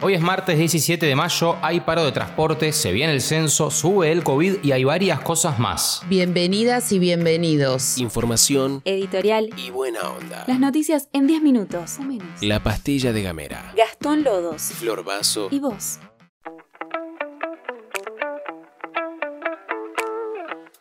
Hoy es martes 17 de mayo, hay paro de transporte, se viene el censo, sube el COVID y hay varias cosas más. Bienvenidas y bienvenidos. Información Editorial. y buena onda. Las noticias en 10 minutos o menos. La pastilla de Gamera. Gastón Lodos. Flor Vaso. ¿Y vos?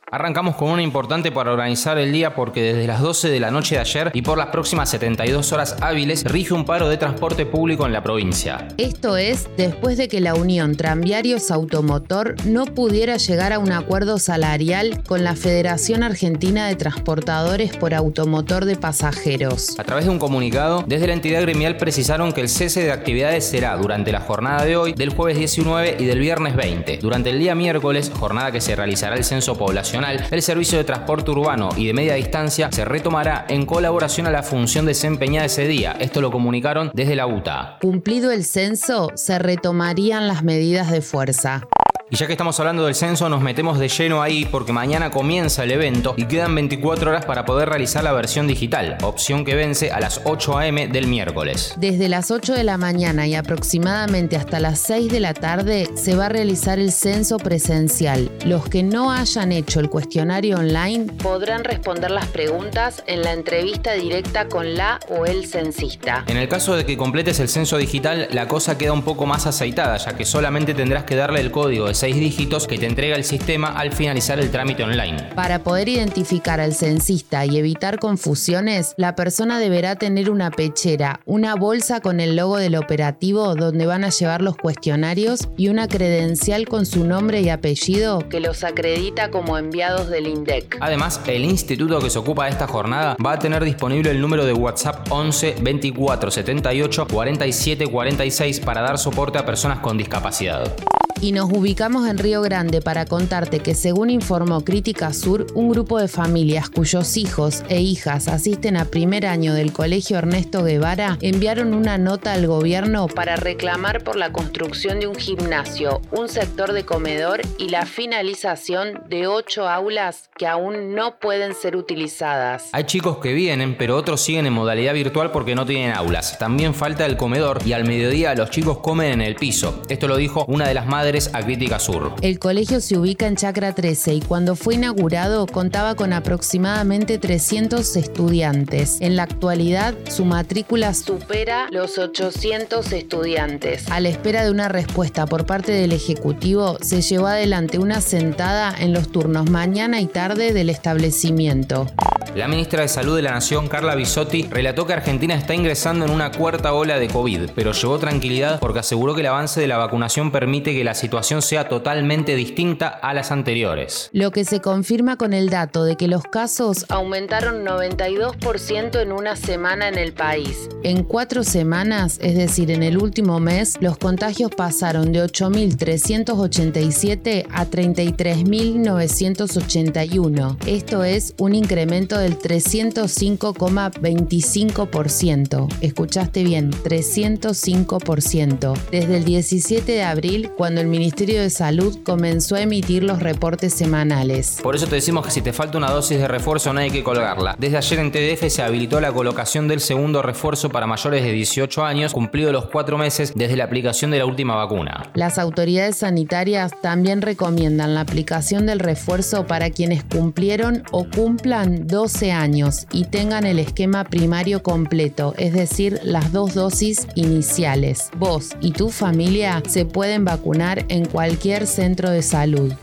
Arrancamos con una importante para organizar el día porque desde las 12 de la noche de ayer y por las próximas 72 horas hábiles rige un paro de transporte público en la provincia. Esto es después de que la Unión Tranviarios Automotor no pudiera llegar a un acuerdo salarial con la Federación Argentina de Transportadores por Automotor de Pasajeros. A través de un comunicado, desde la entidad gremial precisaron que el cese de actividades será durante la jornada de hoy, del jueves 19 y del viernes 20. Durante el día miércoles, jornada que se realizará el censo poblacional, el servicio de transporte urbano y de media distancia se retomará en colaboración a la función desempeñada ese día. Esto lo comunicaron desde la UTA. Cumplido el censo, se retomarían las medidas de fuerza. Y ya que estamos hablando del censo, nos metemos de lleno ahí porque mañana comienza el evento y quedan 24 horas para poder realizar la versión digital, opción que vence a las 8 a.m. del miércoles. Desde las 8 de la mañana y aproximadamente hasta las 6 de la tarde se va a realizar el censo presencial. Los que no hayan hecho el cuestionario online podrán responder las preguntas en la entrevista directa con la o el censista. En el caso de que completes el censo digital, la cosa queda un poco más aceitada, ya que solamente tendrás que darle el código de 6 dígitos que te entrega el sistema al finalizar el trámite online. Para poder identificar al censista y evitar confusiones, la persona deberá tener una pechera, una bolsa con el logo del operativo donde van a llevar los cuestionarios y una credencial con su nombre y apellido que los acredita como enviados del INDEC. Además, el instituto que se ocupa de esta jornada va a tener disponible el número de WhatsApp 11 24 78 47 46 para dar soporte a personas con discapacidad. Y nos ubicamos en Río Grande para contarte que según informó Crítica Sur, un grupo de familias cuyos hijos e hijas asisten a primer año del Colegio Ernesto Guevara enviaron una nota al gobierno para reclamar por la construcción de un gimnasio, un sector de comedor y la finalización de ocho aulas que aún no pueden ser utilizadas. Hay chicos que vienen, pero otros siguen en modalidad virtual porque no tienen aulas. También falta el comedor y al mediodía los chicos comen en el piso. Esto lo dijo una de las madres a Crítica Sur. El colegio se ubica en Chacra 13 y cuando fue inaugurado contaba con aproximadamente 300 estudiantes. En la actualidad su matrícula supera los 800 estudiantes. A la espera de una respuesta por parte del Ejecutivo, se llevó adelante una sentada en los turnos mañana y tarde del establecimiento. La ministra de Salud de la Nación, Carla Bisotti, relató que Argentina está ingresando en una cuarta ola de COVID, pero llevó tranquilidad porque aseguró que el avance de la vacunación permite que la situación sea totalmente distinta a las anteriores. Lo que se confirma con el dato de que los casos aumentaron 92% en una semana en el país. En cuatro semanas, es decir, en el último mes, los contagios pasaron de 8.387 a 33.981. Esto es un incremento del 305,25%. Escuchaste bien, 305%. Desde el 17 de abril, cuando el Ministerio de Salud comenzó a emitir los reportes semanales. Por eso te decimos que si te falta una dosis de refuerzo no hay que colgarla. Desde ayer en TDF se habilitó la colocación del segundo refuerzo para mayores de 18 años, cumplido los cuatro meses desde la aplicación de la última vacuna. Las autoridades sanitarias también recomiendan la aplicación del refuerzo para quienes cumplieron o cumplan 12 años y tengan el esquema primario completo, es decir, las dos dosis iniciales. Vos y tu familia se pueden vacunar en cualquier centro de salud.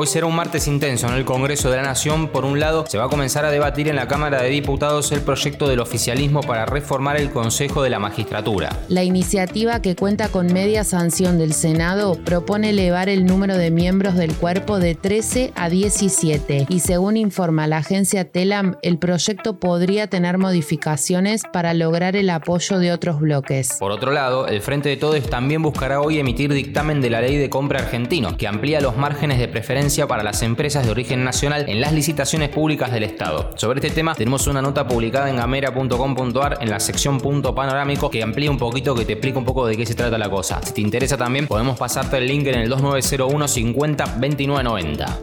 Hoy será un martes intenso en el Congreso de la Nación. Por un lado, se va a comenzar a debatir en la Cámara de Diputados el proyecto del oficialismo para reformar el Consejo de la Magistratura. La iniciativa, que cuenta con media sanción del Senado, propone elevar el número de miembros del cuerpo de 13 a 17 y según informa la agencia TELAM, el proyecto podría tener modificaciones para lograr el apoyo de otros bloques. Por otro lado, el Frente de Todos también buscará hoy emitir dictamen de la ley de compra argentino, que amplía los márgenes de preferencia para las empresas de origen nacional en las licitaciones públicas del Estado. Sobre este tema tenemos una nota publicada en gamera.com.ar en la sección punto panorámico que amplía un poquito, que te explica un poco de qué se trata la cosa. Si te interesa también, podemos pasarte el link en el 2901 50 2990.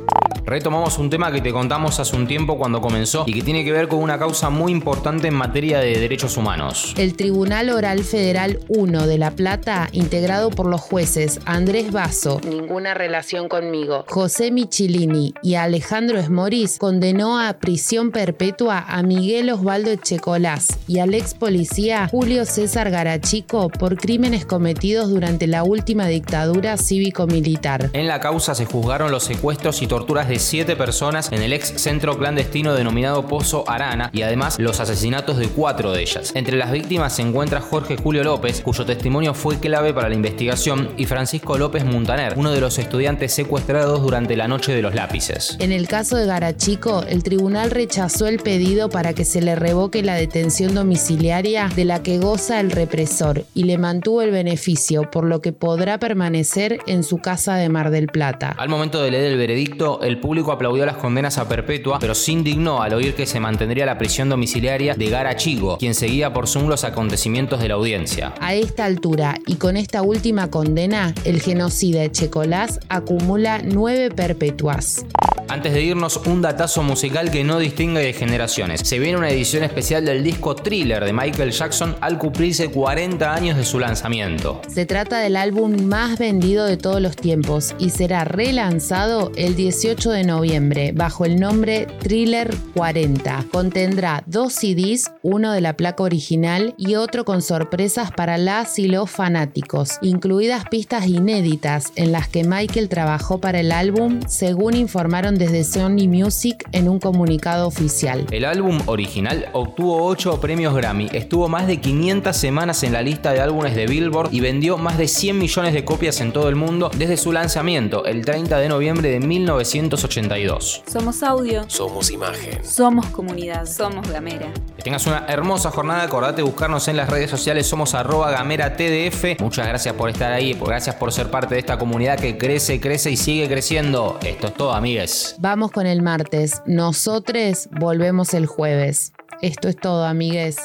Retomamos un tema que te contamos hace un tiempo cuando comenzó y que tiene que ver con una causa muy importante en materia de derechos humanos. El Tribunal Oral Federal 1 de La Plata, integrado por los jueces Andrés Basso, ninguna relación conmigo, José Michilini y Alejandro Esmoris, condenó a prisión perpetua a Miguel Osvaldo Echecolás y al ex policía Julio César Garachico por crímenes cometidos durante la última dictadura cívico-militar. En la causa se juzgaron los secuestros y torturas de siete personas en el ex centro clandestino denominado Pozo Arana y además los asesinatos de cuatro de ellas. Entre las víctimas se encuentra Jorge Julio López, cuyo testimonio fue clave para la investigación, y Francisco López Montaner, uno de los estudiantes secuestrados durante la Noche de los Lápices. En el caso de Garachico, el tribunal rechazó el pedido para que se le revoque la detención domiciliaria de la que goza el represor y le mantuvo el beneficio, por lo que podrá permanecer en su casa de Mar del Plata. Al momento de leer el veredicto, el público aplaudió las condenas a perpetua, pero se indignó al oír que se mantendría la prisión domiciliaria de Gara Chigo, quien seguía por Zoom los acontecimientos de la audiencia. A esta altura y con esta última condena, el genocida Echecolás acumula nueve perpetuas. Antes de irnos, un datazo musical que no distingue de generaciones. Se viene una edición especial del disco Thriller de Michael Jackson al cumplirse 40 años de su lanzamiento. Se trata del álbum más vendido de todos los tiempos y será relanzado el 18 de noviembre bajo el nombre Thriller 40. Contendrá dos CDs, uno de la placa original y otro con sorpresas para las y los fanáticos, incluidas pistas inéditas en las que Michael trabajó para el álbum, según informaron desde Sony Music en un comunicado oficial. El álbum original obtuvo 8 premios Grammy, estuvo más de 500 semanas en la lista de álbumes de Billboard y vendió más de 100 millones de copias en todo el mundo desde su lanzamiento el 30 de noviembre de 1982. Somos audio. Somos imagen. Somos comunidad. Somos gamera. Que tengas una hermosa jornada, acordate de buscarnos en las redes sociales, somos arroba gamera TDF. Muchas gracias por estar ahí, gracias por ser parte de esta comunidad que crece, crece y sigue creciendo. Esto es todo, amigues. Vamos con el martes. Nosotros volvemos el jueves. Esto es todo, amigues.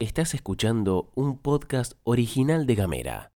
Estás escuchando un podcast original de Gamera.